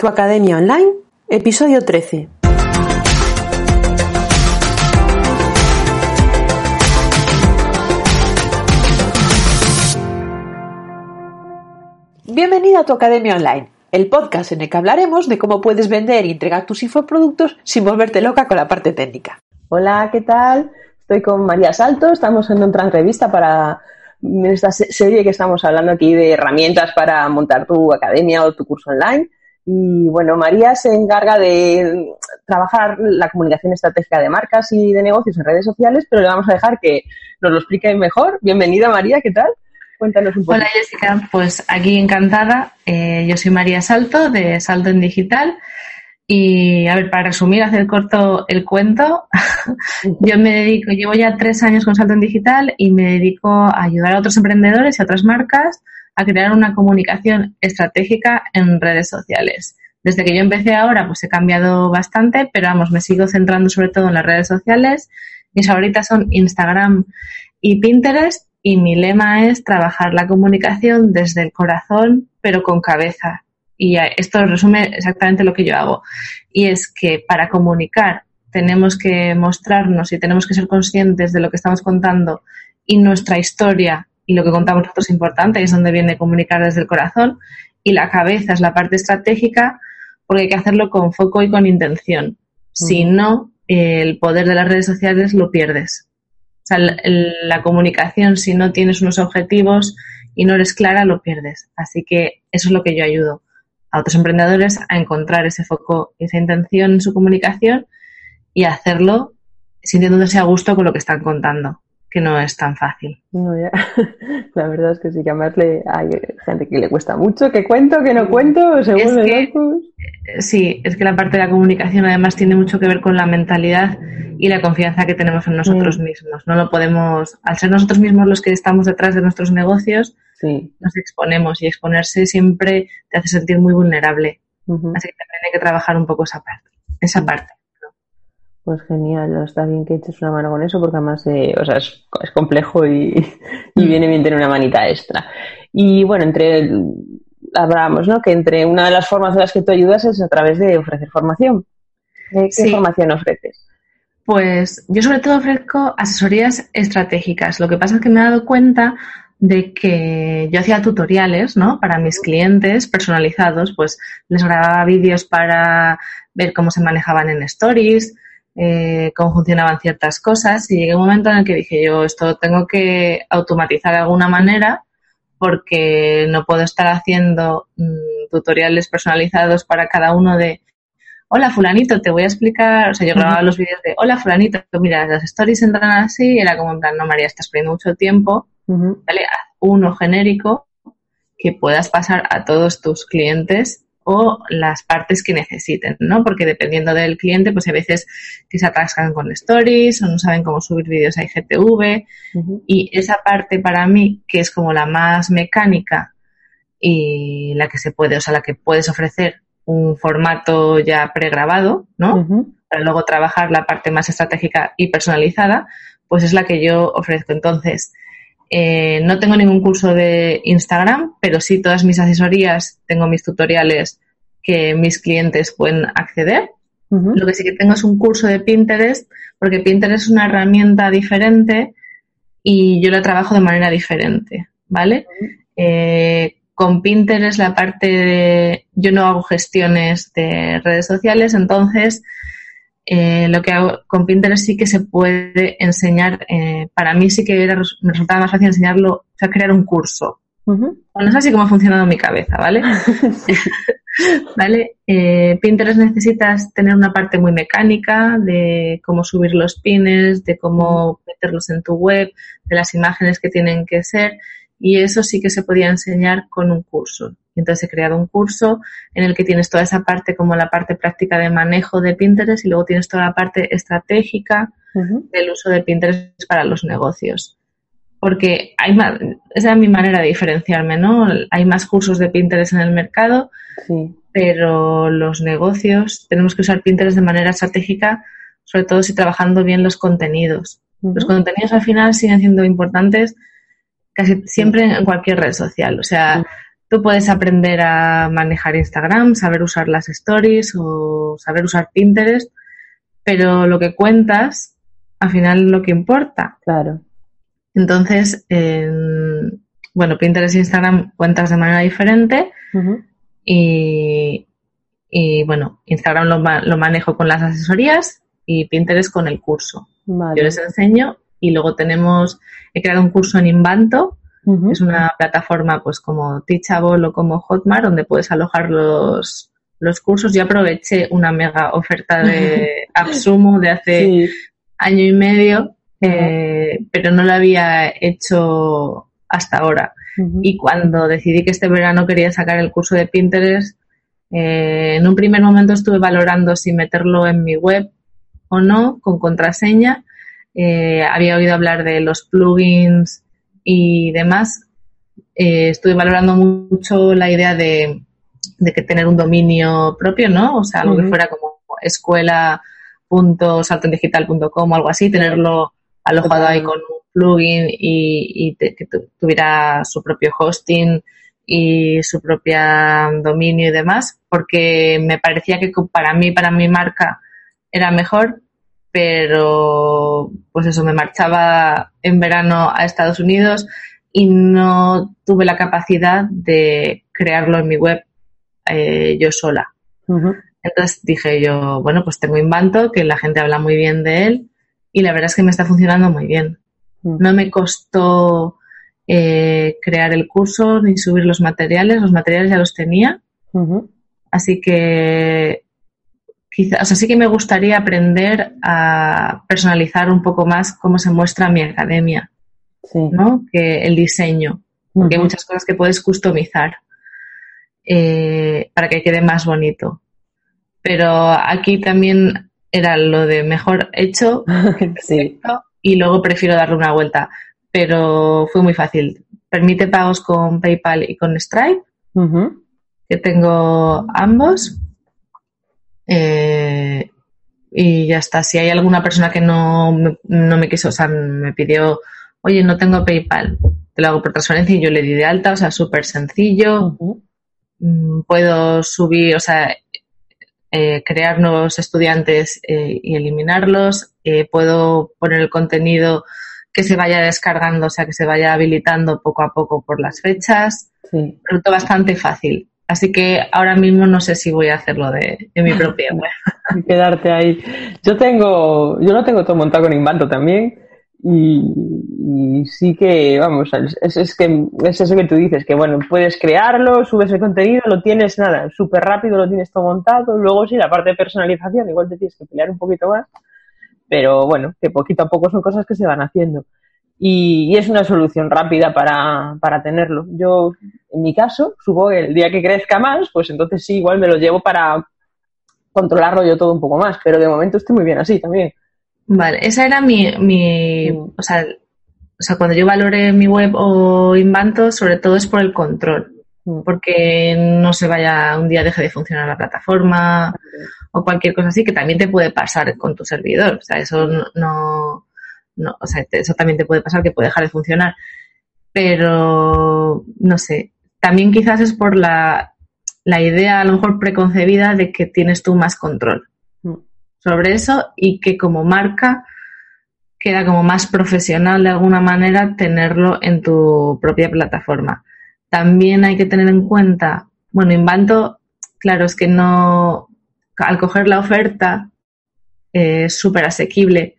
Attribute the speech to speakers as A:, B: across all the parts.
A: Tu Academia Online, episodio 13. Bienvenido a Tu Academia Online, el podcast en el que hablaremos de cómo puedes vender y entregar tus infoproductos sin volverte loca con la parte técnica.
B: Hola, ¿qué tal? Estoy con María Salto, estamos en otra entrevista para esta serie que estamos hablando aquí de herramientas para montar tu academia o tu curso online. Y bueno, María se encarga de trabajar la comunicación estratégica de marcas y de negocios en redes sociales, pero le vamos a dejar que nos lo explique mejor. Bienvenida María, ¿qué tal?
C: Cuéntanos un poco. Hola Jessica, pues aquí encantada. Eh, yo soy María Salto de Salto en Digital. Y a ver, para resumir, hacer corto el cuento, yo me dedico, llevo ya tres años con Salto en Digital y me dedico a ayudar a otros emprendedores y a otras marcas a crear una comunicación estratégica en redes sociales. Desde que yo empecé ahora, pues he cambiado bastante, pero vamos, me sigo centrando sobre todo en las redes sociales. Mis favoritas son Instagram y Pinterest y mi lema es trabajar la comunicación desde el corazón, pero con cabeza. Y esto resume exactamente lo que yo hago. Y es que para comunicar tenemos que mostrarnos y tenemos que ser conscientes de lo que estamos contando y nuestra historia y lo que contamos nosotros es importante, y es donde viene comunicar desde el corazón, y la cabeza es la parte estratégica, porque hay que hacerlo con foco y con intención. Si no, el poder de las redes sociales lo pierdes. O sea, la comunicación, si no tienes unos objetivos y no eres clara, lo pierdes. Así que eso es lo que yo ayudo a otros emprendedores a encontrar ese foco, esa intención en su comunicación y hacerlo sintiéndose a gusto con lo que están contando que no es tan fácil.
B: La verdad es que sí, que además le, hay gente que le cuesta mucho, que cuento, que no cuento, según
C: es eh, Sí, es que la parte de la comunicación además tiene mucho que ver con la mentalidad y la confianza que tenemos en nosotros mm. mismos. No lo podemos, al ser nosotros mismos los que estamos detrás de nuestros negocios, nos exponemos y exponerse siempre te hace sentir muy vulnerable. Así que también hay que trabajar un poco esa parte. Esa parte.
B: Pues genial, está bien que eches una mano con eso porque además eh, o sea, es, complejo y, viene bien tener una manita extra. Y bueno, entre hablábamos, ¿no? Que entre una de las formas de las que tú ayudas es a través de ofrecer formación. ¿Qué formación ofreces?
C: Pues yo sobre todo ofrezco asesorías estratégicas. Lo que pasa es que me he dado cuenta de que yo hacía tutoriales, ¿no? Para mis clientes personalizados, pues les grababa vídeos para ver cómo se manejaban en stories, eh, cómo funcionaban ciertas cosas y llegué a un momento en el que dije yo esto tengo que automatizar de alguna manera porque no puedo estar haciendo mm, tutoriales personalizados para cada uno de hola fulanito, te voy a explicar, o sea, yo grababa los vídeos de hola fulanito, mira, las stories entran así, era como en plan, no María, estás perdiendo mucho tiempo, ¿vale? uno genérico que puedas pasar a todos tus clientes o las partes que necesiten, ¿no? Porque dependiendo del cliente, pues hay veces que se atascan con stories o no saben cómo subir vídeos a IGTV y esa parte para mí, que es como la más mecánica y la que se puede, o sea, la que puedes ofrecer un formato ya pregrabado, ¿no? Para luego trabajar la parte más estratégica y personalizada, pues es la que yo ofrezco. Entonces, eh, no tengo ningún curso de Instagram, pero sí todas mis asesorías, tengo mis tutoriales que mis clientes pueden acceder. Lo que sí que tengo es un curso de Pinterest, porque Pinterest es una herramienta diferente y yo la trabajo de manera diferente, ¿vale? Eh, con Pinterest la parte de... Yo no hago gestiones de redes sociales, entonces eh, lo que hago con Pinterest sí que se puede enseñar, eh, para mí sí que me resultaba más fácil enseñarlo, o sea, crear un curso. Bueno, es así como ha funcionado mi cabeza, ¿vale? ¿Vale? Eh, Pinterest necesitas tener una parte muy mecánica de cómo subir los pines, de cómo meterlos en tu web, de las imágenes que tienen que ser, y eso sí que se podía enseñar con un curso. Entonces he creado un curso en el que tienes toda esa parte como la parte práctica de manejo de Pinterest y luego tienes toda la parte estratégica del uso de Pinterest para los negocios. Porque hay más, esa es mi manera de diferenciarme, ¿no? Hay más cursos de Pinterest en el mercado, pero los negocios tenemos que usar Pinterest de manera estratégica, sobre todo si trabajando bien los contenidos. Los contenidos al final siguen siendo importantes casi siempre en cualquier red social. O sea, Tú puedes aprender a manejar Instagram, saber usar las stories o saber usar Pinterest, pero lo que cuentas, al final es lo que importa.
B: Claro.
C: Entonces, bueno, Pinterest e Instagram cuentas de manera diferente y, bueno, Instagram lo, manejo con las asesorías y Pinterest con el curso. Yo les enseño y luego tenemos, he creado un curso en Invanto, es una plataforma pues como Teachable o como Hotmart donde puedes alojar los, los cursos. Yo aproveché una mega oferta de Absumo de hace año y medio, eh, pero no lo había hecho hasta ahora. Y cuando decidí que este verano quería sacar el curso de Pinterest, eh, en un primer momento estuve valorando si meterlo en mi web o no, con contraseña. Eh, había oído hablar de los plugins y demás. estuve valorando mucho la idea de, que tener un dominio propio, ¿no? O sea, algo que fuera como escuela.saltondigital.com o algo así, tenerlo alojado ahí con un plugin y, que tuviera su propio hosting y su propia dominio y demás, porque me parecía que para mí, para mi marca, era mejor, pero pues eso, me marchaba en verano a Estados Unidos y no tuve la capacidad de crearlo en mi web eh, yo sola. Entonces dije yo, bueno, pues tengo Invanto, que la gente habla muy bien de él y la verdad es que me está funcionando muy bien. No me costó eh, crear el curso ni subir los materiales, los materiales ya los tenía. Así que quizás, o sea, sí que me gustaría aprender a personalizar un poco más cómo se muestra mi academia, ¿no? Que el diseño, porque hay muchas cosas que puedes customizar eh, para que quede más bonito. Pero aquí también era lo de mejor hecho y luego prefiero darle una vuelta. Pero fue muy fácil. Permite pagos con PayPal y con Stripe, que tengo ambos. Eh, y ya está. Si hay alguna persona que no me, no me quiso, o sea, me pidió, oye, no tengo PayPal, te lo hago por transferencia y yo le di de alta, o sea, súper sencillo. Mm, puedo subir, o sea, eh, crear nuevos estudiantes eh, y eliminarlos. Eh, puedo poner el contenido que se vaya descargando, o sea, que se vaya habilitando poco a poco por las fechas. Sí. Bastante fácil. Así que ahora mismo no sé si voy a hacerlo de, mi propia web.
B: Quedarte ahí. Yo tengo, yo lo tengo todo montado con Invanto también. Y, sí que, vamos, es, es, que es eso que tú dices, que bueno, puedes crearlo, subes el contenido, lo tienes nada, súper rápido, lo tienes todo montado, luego sí, la parte de personalización, igual te tienes que pelear un poquito más, pero bueno, que poquito a poco son cosas que se van haciendo. Y, es una solución rápida para, para tenerlo. Yo, en mi caso, subo el día que crezca más, pues entonces sí, igual me lo llevo para controlarlo yo todo un poco más, pero de momento estoy muy bien así también.
C: Vale, esa era mi, mi o, sea, o sea, cuando yo valore mi web o Invanto, sobre todo es por el control, mm. porque no se vaya, un día deje de funcionar la plataforma o cualquier cosa así, que también te puede pasar con tu servidor, o sea, eso no, no, o sea, eso también te puede pasar que puede dejar de funcionar, pero no sé, también quizás es por la, la idea a lo mejor preconcebida de que tienes tú más control sobre eso y que como marca queda como más profesional de alguna manera tenerlo en tu propia plataforma. También hay que tener en cuenta, bueno, Invanto, claro, es que no, al coger la oferta es súper asequible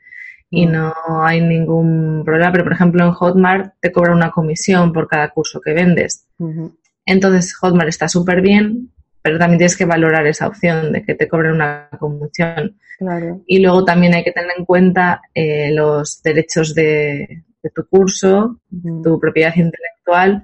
C: y mm. no hay ningún problema, pero por ejemplo en Hotmart te cobra una comisión por cada curso que vendes. Entonces Hotmart está súper bien, pero también tienes que valorar esa opción de que te cobren una comisión. Y luego también hay que tener en cuenta eh, los derechos de, tu curso, tu propiedad intelectual,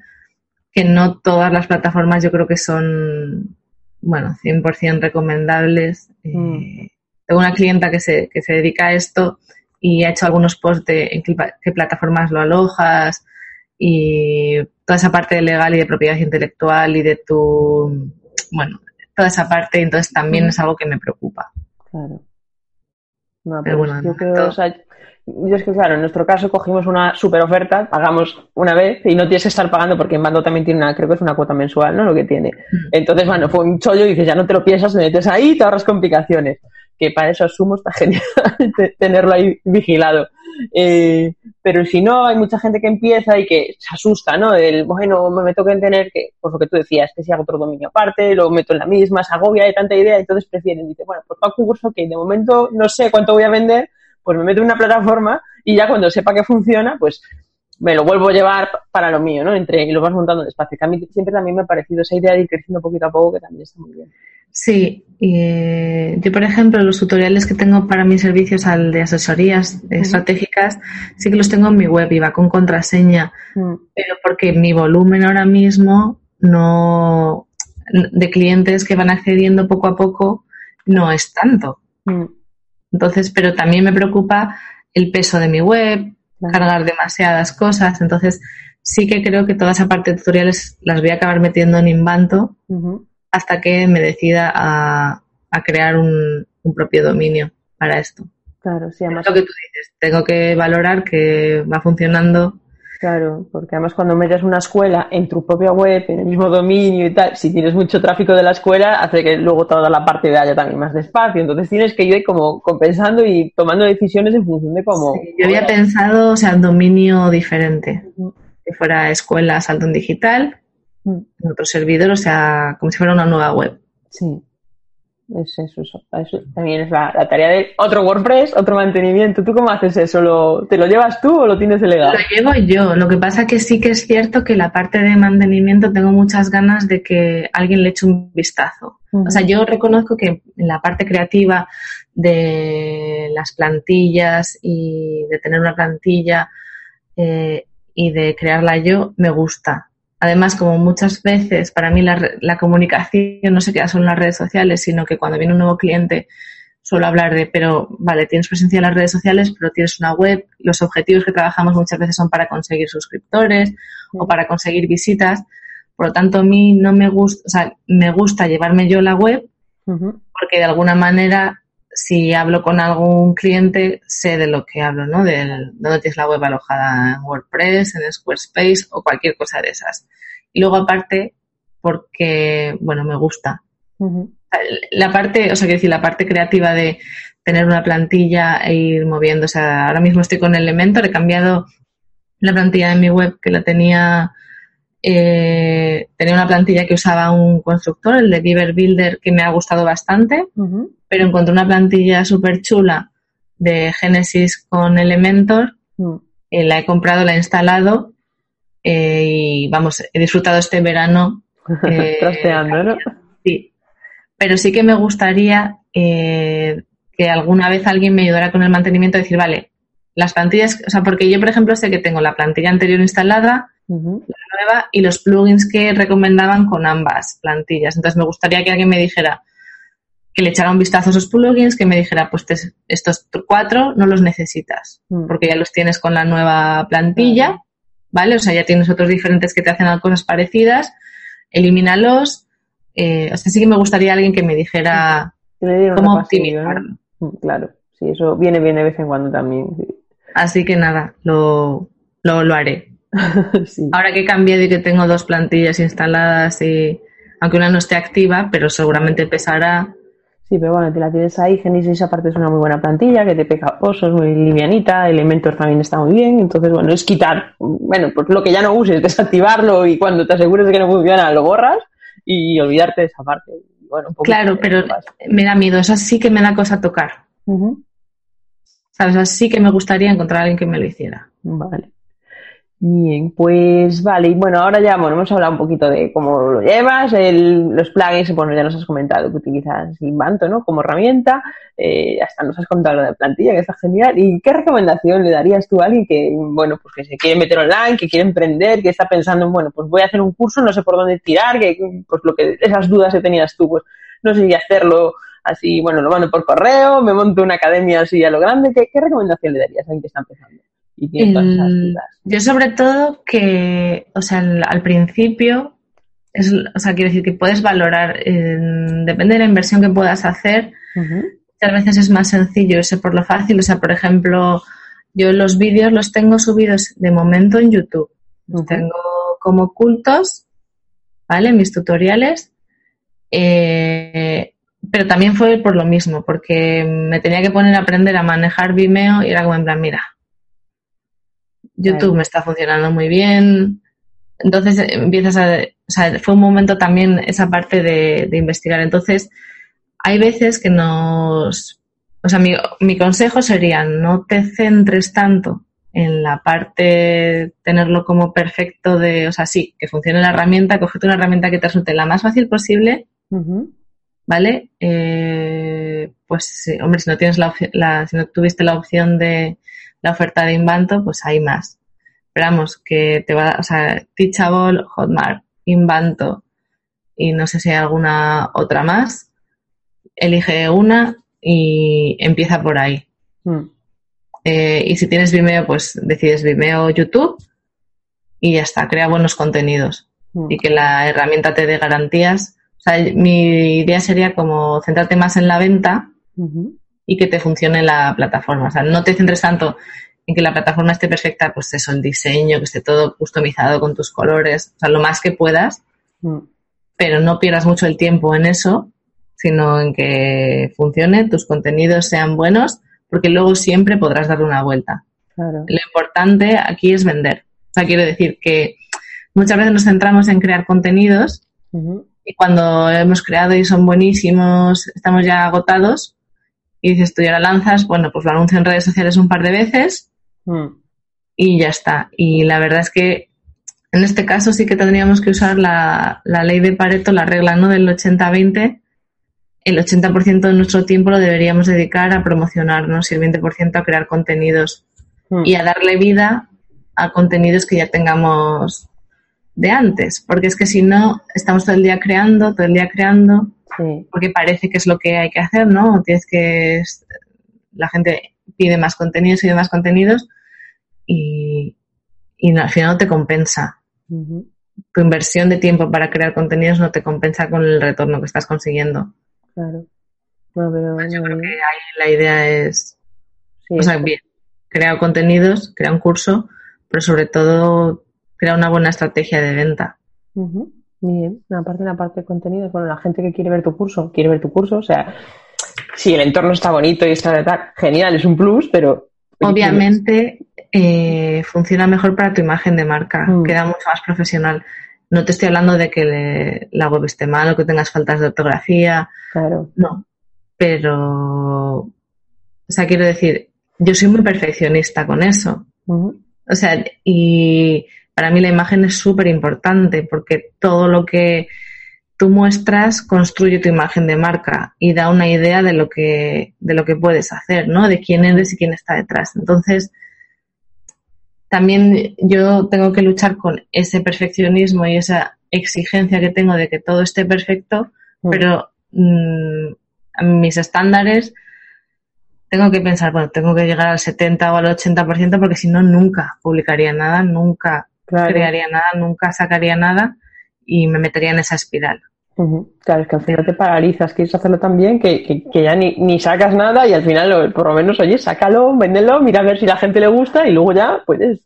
C: que no todas las plataformas yo creo que son, bueno, 100% recomendables. Eh, mm. Tengo una clienta que se, que se dedica a esto y ha hecho algunos posts de en qué, plataformas lo alojas y toda esa parte de legal y de propiedad intelectual y de tu, bueno, toda esa parte, entonces también mm. es algo que me preocupa.
B: Claro. No, pero, yo, creo, yo es que, claro, en nuestro caso cogimos una super oferta, pagamos una vez y no tienes que estar pagando porque en Bando también tiene una, creo que es una cuota mensual, ¿no? Lo que tiene. Entonces, bueno, fue un chollo y dices, ya no te lo piensas, te metes ahí y te ahorras complicaciones. Que para eso asumo, está genial tenerlo ahí vigilado. Eh, pero si no, hay mucha gente que empieza y que se asusta, ¿no? El, bueno, me meto que tener que, pues lo que tú decías, que si hago otro dominio aparte, lo meto en la misma, se agobia de tanta idea, entonces prefieren, dice, bueno, pues para un curso que de momento no sé cuánto voy a vender, pues me meto en una plataforma y ya cuando sepa que funciona, pues me lo vuelvo a llevar para lo mío, ¿no? Entre, y lo vas montando despacio. Que a mí siempre también me ha parecido esa idea de ir creciendo poquito a poco, que también está muy bien.
C: Sí, eh, yo por ejemplo los tutoriales que tengo para mis servicios al de asesorías estratégicas sí que los tengo en mi web y va con contraseña, mm. pero porque mi volumen ahora mismo no de clientes que van accediendo poco a poco no es tanto. Mm. Entonces, pero también me preocupa el peso de mi web, cargar demasiadas cosas. Entonces, sí que creo que toda esa parte de tutoriales las voy a acabar metiendo en Invanto hasta que me decida a, crear un, propio dominio para esto.
B: Claro, sí,
C: además. lo que tú dices, tengo que valorar que va funcionando
B: Claro, porque además cuando metes una escuela en tu propia web, en el mismo dominio y tal, si tienes mucho tráfico de la escuela, hace que luego toda la parte de haya también más despacio. Entonces tienes que ir como compensando y tomando decisiones en función de cómo.
C: yo había pensado, o sea, dominio diferente. Que fuera escuela salto en digital, en otro servidor, o sea, como si fuera una nueva web.
B: Sí. Es eso, eso, también es la, tarea de otro WordPress, otro mantenimiento. ¿Tú cómo haces eso? ¿Te lo llevas tú o lo tienes delegado?
C: Lo llevo yo. Lo que pasa que sí que es cierto que la parte de mantenimiento tengo muchas ganas de que alguien le eche un vistazo. O sea, yo reconozco que en la parte creativa de las plantillas y de tener una plantilla eh, y de crearla yo, me gusta. Además, como muchas veces para mí la, comunicación no se queda solo en las redes sociales, sino que cuando viene un nuevo cliente suelo hablar de, pero vale, tienes presencia en las redes sociales, pero tienes una web, los objetivos que trabajamos muchas veces son para conseguir suscriptores o para conseguir visitas. Por lo tanto, a mí no me gusta, o sea, me gusta llevarme yo la web porque de alguna manera si hablo con algún cliente, sé de lo que hablo, ¿no? De dónde tienes la web alojada en WordPress, en Squarespace o cualquier cosa de esas. Y luego aparte, porque, bueno, me gusta. La parte, o sea, quiero decir, la parte creativa de tener una plantilla e ir moviendo. O sea, ahora mismo estoy con Elementor, he cambiado la plantilla de mi web que la tenía eh, tenía una plantilla que usaba un constructor, el de Giver Builder, que me ha gustado bastante, pero encontré una plantilla súper chula de Genesis con Elementor, mm. eh, la he comprado, la he instalado eh, y vamos, he disfrutado este verano.
B: Trasteando, ¿no?
C: Sí, pero sí que me gustaría que alguna vez alguien me ayudara con el mantenimiento, decir, vale, las plantillas, o sea, porque yo, por ejemplo, sé que tengo la plantilla anterior instalada, la nueva y los plugins que recomendaban con ambas plantillas. Entonces, me gustaría que alguien me dijera que le echara un vistazo a esos plugins, que me dijera, pues estos cuatro no los necesitas, mm. porque ya los tienes con la nueva plantilla, ¿vale? O sea, ya tienes otros diferentes que te hacen cosas parecidas, elimínalos. Eh, o sea, sí que me gustaría alguien que me dijera cómo optimizar.
B: Mm, claro, sí, eso viene bien de vez en cuando también.
C: Así que nada, lo, lo haré. Ahora que he cambiado y que tengo dos plantillas instaladas y aunque una no esté activa, pero seguramente pesará.
B: Sí, pero bueno, te la tienes ahí, Genesis aparte es una muy buena plantilla, que te pega osos, muy livianita, Elementor también está muy bien, entonces bueno, es quitar, bueno, pues lo que ya no uses, desactivarlo y cuando te asegures de que no funciona lo borras y olvidarte de esa parte. Bueno,
C: claro, pero me da miedo, eso sí que me da cosa tocar. ¿Sabes? Así que me gustaría encontrar a alguien que me lo hiciera.
B: Vale. Bien, pues vale, y bueno, ahora ya bueno, hemos hablado un poquito de cómo lo llevas, el, los plugins, bueno, ya nos has comentado que utilizas Invanto, ¿no? Como herramienta, eh, hasta nos has contado lo de plantilla, que está genial. ¿Y qué recomendación le darías tú a alguien que, bueno, pues que se quiere meter online, que quiere emprender, que está pensando en, bueno, pues voy a hacer un curso, no sé por dónde tirar, que, pues lo que, esas dudas que tenías tú, pues no sé si hacerlo así, bueno, lo mando por correo, me monto una academia así a lo grande, ¿qué, qué recomendación le darías a alguien que está empezando?
C: Yo sobre todo que, o sea, al, principio, es, o sea, quiero decir que puedes valorar, depende de la inversión que puedas hacer, muchas veces es más sencillo ese por lo fácil, o sea, por ejemplo, Yo los vídeos los tengo subidos de momento en YouTube. Los tengo como ocultos, ¿vale? Mis tutoriales. Eh, pero también fue por lo mismo, porque me tenía que poner a aprender a manejar Vimeo y era como en plan, mira, YouTube me está funcionando muy bien. Entonces eh, empiezas a, o sea, fue un momento también esa parte de, investigar. Entonces, hay veces que nos, o sea, mi, mi consejo sería no te centres tanto en la parte tenerlo como perfecto de, o sea, sí, que funcione la herramienta, cogete una herramienta que te resulte la más fácil posible, ¿vale? Eh, pues, hombre, si no tienes la, si no tuviste la opción de la oferta de Invanto, pues hay más. Esperamos que te va, o sea, Teachable, Hotmart, Invanto y no sé si hay alguna otra más. Elige una y empieza por ahí. Mm. Eh, y si tienes Vimeo, pues decides Vimeo, YouTube y ya está, crea buenos contenidos mm. y que la herramienta te dé garantías. O sea, mi idea sería como centrarte más en la venta y que te funcione la plataforma. O sea, no te centres tanto en que la plataforma esté perfecta, pues eso, el diseño, que esté todo customizado con tus colores, o sea, lo más que puedas, mm. pero no pierdas mucho el tiempo en eso, sino en que funcione, tus contenidos sean buenos porque luego siempre podrás darle una vuelta. Lo importante aquí es vender. O sea, quiere decir que muchas veces nos centramos en crear contenidos y cuando hemos creado y son buenísimos, estamos ya agotados y dices, tú ya la lanzas, bueno, pues lo anuncio en redes sociales un par de veces mm. y ya está. Y la verdad es que en este caso sí que tendríamos que usar la, la ley de Pareto, la regla ¿no? del 80-20, el 80% de nuestro tiempo lo deberíamos dedicar a promocionarnos y el 20% a crear contenidos hmm. y a darle vida a contenidos que ya tengamos de antes, porque es que si no, estamos todo el día creando, todo el día creando, porque parece que es lo que hay que hacer, ¿no? Tienes que, la gente pide más contenidos y más contenidos y, y al final no te compensa. Tu inversión de tiempo para crear contenidos no te compensa con el retorno que estás consiguiendo. Claro. Pues yo creo que ahí la idea es, o sea, bien, crear contenidos, crear un curso, pero sobre todo crear una buena estrategia de venta.
B: Bien, aparte de la parte de contenidos, bueno, la gente que quiere ver tu curso, quiere ver tu curso, o sea, si el entorno está bonito y está tal, genial, es un plus, pero...
C: Obviamente eh, funciona mejor para tu imagen de marca, mm. queda mucho más profesional. No te estoy hablando de que la web esté mal o que tengas faltas de ortografía.
B: Claro.
C: No. Pero, o sea, quiero decir, yo soy muy perfeccionista con eso. O sea, y para mí la imagen es súper importante porque todo lo que tú muestras construye tu imagen de marca y da una idea de lo que, de lo que puedes hacer, ¿no? De quién eres y quién está detrás. Entonces, también yo tengo que luchar con ese perfeccionismo y esa exigencia que tengo de que todo esté perfecto, mm. pero mm, a mis estándares tengo que pensar, bueno, tengo que llegar al 70 o al 80% porque si no, nunca publicaría nada, nunca crearía nada, nunca sacaría nada y me metería en esa espiral.
B: Claro, es que al final te paralizas, quieres hacerlo tan bien que, ya ni, ni, sacas nada y al final, por lo menos, oye, sácalo, véndelo, mira a ver si la gente le gusta y luego ya puedes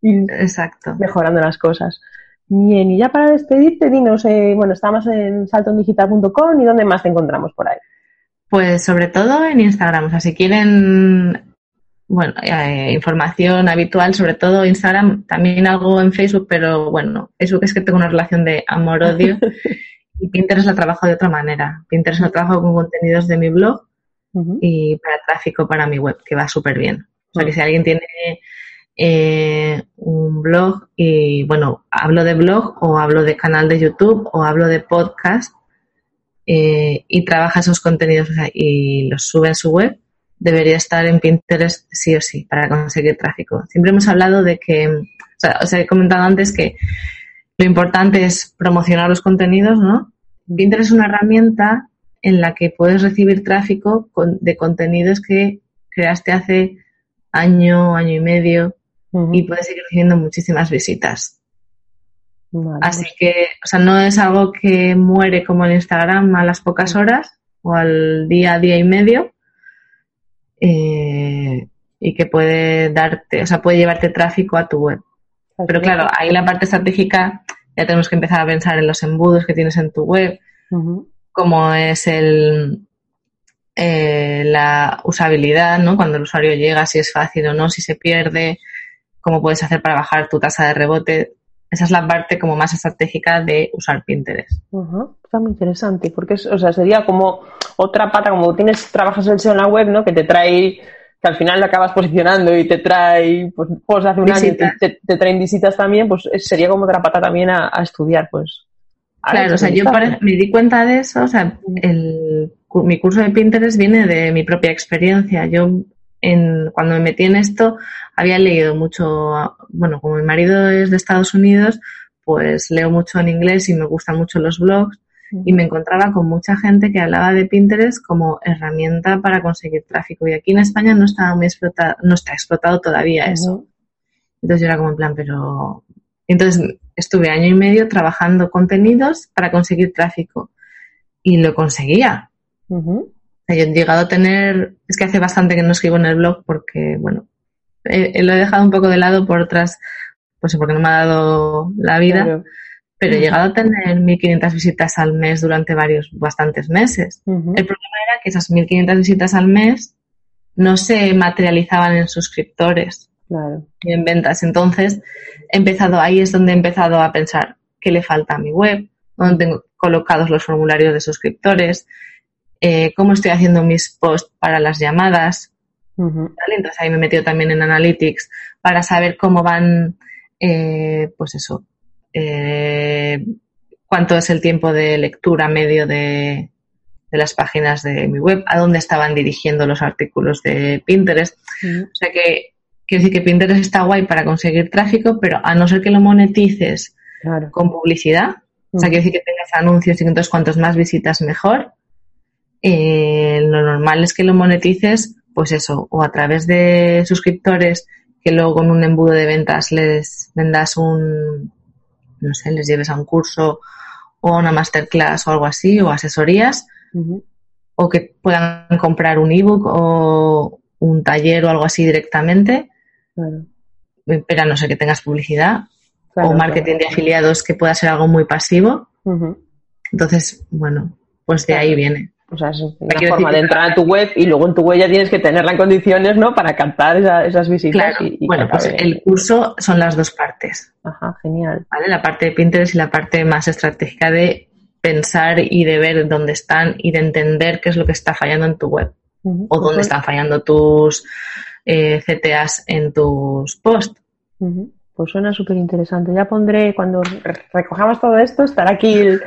B: ir
C: Exacto.
B: mejorando las cosas. Bien, y ya para despedirte, dinos, eh, bueno, estamos en saltondigital.com y dónde más te encontramos por ahí.
C: Pues sobre todo en Instagram, o sea, si quieren, bueno, eh, información habitual, sobre todo Instagram, también algo en Facebook, pero bueno, Facebook es que tengo una relación de amor-odio Y Pinterest la trabajo de otra manera. Pinterest la trabajo con contenidos de mi blog y para tráfico para mi web, que va súper bien. O sea que si alguien tiene eh, un blog y, bueno, hablo de blog o hablo de canal de YouTube o hablo de podcast eh, y trabaja esos contenidos y los sube en su web, debería estar en Pinterest sí o sí para conseguir tráfico. Siempre hemos hablado de que, o sea, os he comentado antes que lo importante es promocionar los contenidos, ¿no? Pinterest es una herramienta en la que puedes recibir tráfico de contenidos que creaste hace año, año y medio y puedes seguir recibiendo muchísimas visitas. Así que, o sea, no es algo que muere como en Instagram a las pocas horas o al día, día y medio. Eh, y que puede darte, o sea, puede llevarte tráfico a tu web. Pero claro, ahí la parte estratégica ya tenemos que empezar a pensar en los embudos que tienes en tu web, cómo es el, eh, la usabilidad, ¿no? Cuando el usuario llega, si es fácil o no, si se pierde, cómo puedes hacer para bajar tu tasa de rebote. Esa es la parte como más estratégica de usar Pinterest.
B: Está muy interesante, porque es, o sea, sería como otra pata, como tienes, trabajas el SEO en la web, ¿no? Que te trae, que al final lo acabas posicionando y te trae, pues, pues hace un año te, te, traen visitas también, pues sería como otra pata también a, estudiar, pues.
C: Claro, o sea, yo me di cuenta de eso, o sea, el, mi curso de Pinterest viene de mi propia experiencia. Yo en, cuando me metí en esto había leído mucho, bueno, como mi marido es de Estados Unidos, pues leo mucho en inglés y me gustan mucho los blogs y me encontraba con mucha gente que hablaba de Pinterest como herramienta para conseguir tráfico y aquí en España no estaba muy explotado, no está explotado todavía eso. Entonces yo era como en plan, pero entonces estuve año y medio trabajando contenidos para conseguir tráfico y lo conseguía. Yo he llegado a tener, es que hace bastante que no escribo en el blog porque, bueno, lo he dejado un poco de lado por otras, pues porque no me ha dado la vida, pero he llegado a tener 1.500 visitas al mes durante varios, bastantes meses. El problema era que esas 1.500 visitas al mes no se materializaban en suscriptores claro. y en ventas. Entonces, he empezado, ahí es donde he empezado a pensar qué le falta a mi web, dónde tengo colocados los formularios de suscriptores, eh, cómo estoy haciendo mis posts para las llamadas. Entonces ahí me he metido también en Analytics para saber cómo van, eh, pues eso, eh, cuánto es el tiempo de lectura medio de, de, las páginas de mi web, a dónde estaban dirigiendo los artículos de Pinterest. O sea que quiero decir que Pinterest está guay para conseguir tráfico, pero a no ser que lo monetices con publicidad, o sea, quiero decir que tengas anuncios y entonces cuantos más visitas mejor, eh, lo normal es que lo monetices, pues eso, o a través de suscriptores que luego con un embudo de ventas les vendas un, no sé, les lleves a un curso o a una masterclass o algo así, o asesorías, o que puedan comprar un ebook o un taller o algo así directamente, pero a no ser que tengas publicidad o marketing de afiliados que pueda ser algo muy pasivo. Entonces, bueno, pues de ahí viene.
B: O sea, es una forma de entrar a tu web y luego en tu web ya tienes que tenerla en condiciones, ¿no? Para captar esas visitas.
C: Y, bueno, pues el curso son las dos partes.
B: Ajá, genial.
C: ¿Vale? La parte de Pinterest y la parte más estratégica de pensar y de ver dónde están y de entender qué es lo que está fallando en tu web. O dónde están fallando tus eh, CTAs en tus posts.
B: Pues suena súper interesante. Ya pondré, cuando recojamos todo esto, estará aquí el,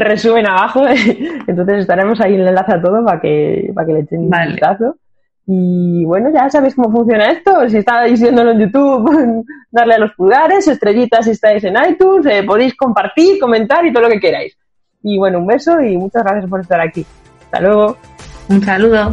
B: resumen abajo. Entonces estaremos ahí en el enlace a todo para que, para que le echen un vistazo. Y bueno, ya sabéis cómo funciona esto. Si estáis viéndolo en YouTube, darle a los pulgares, estrellitas si estáis en iTunes, eh, podéis compartir, comentar y todo lo que queráis. Y bueno, un beso y muchas gracias por estar aquí. Hasta luego.
C: Un saludo.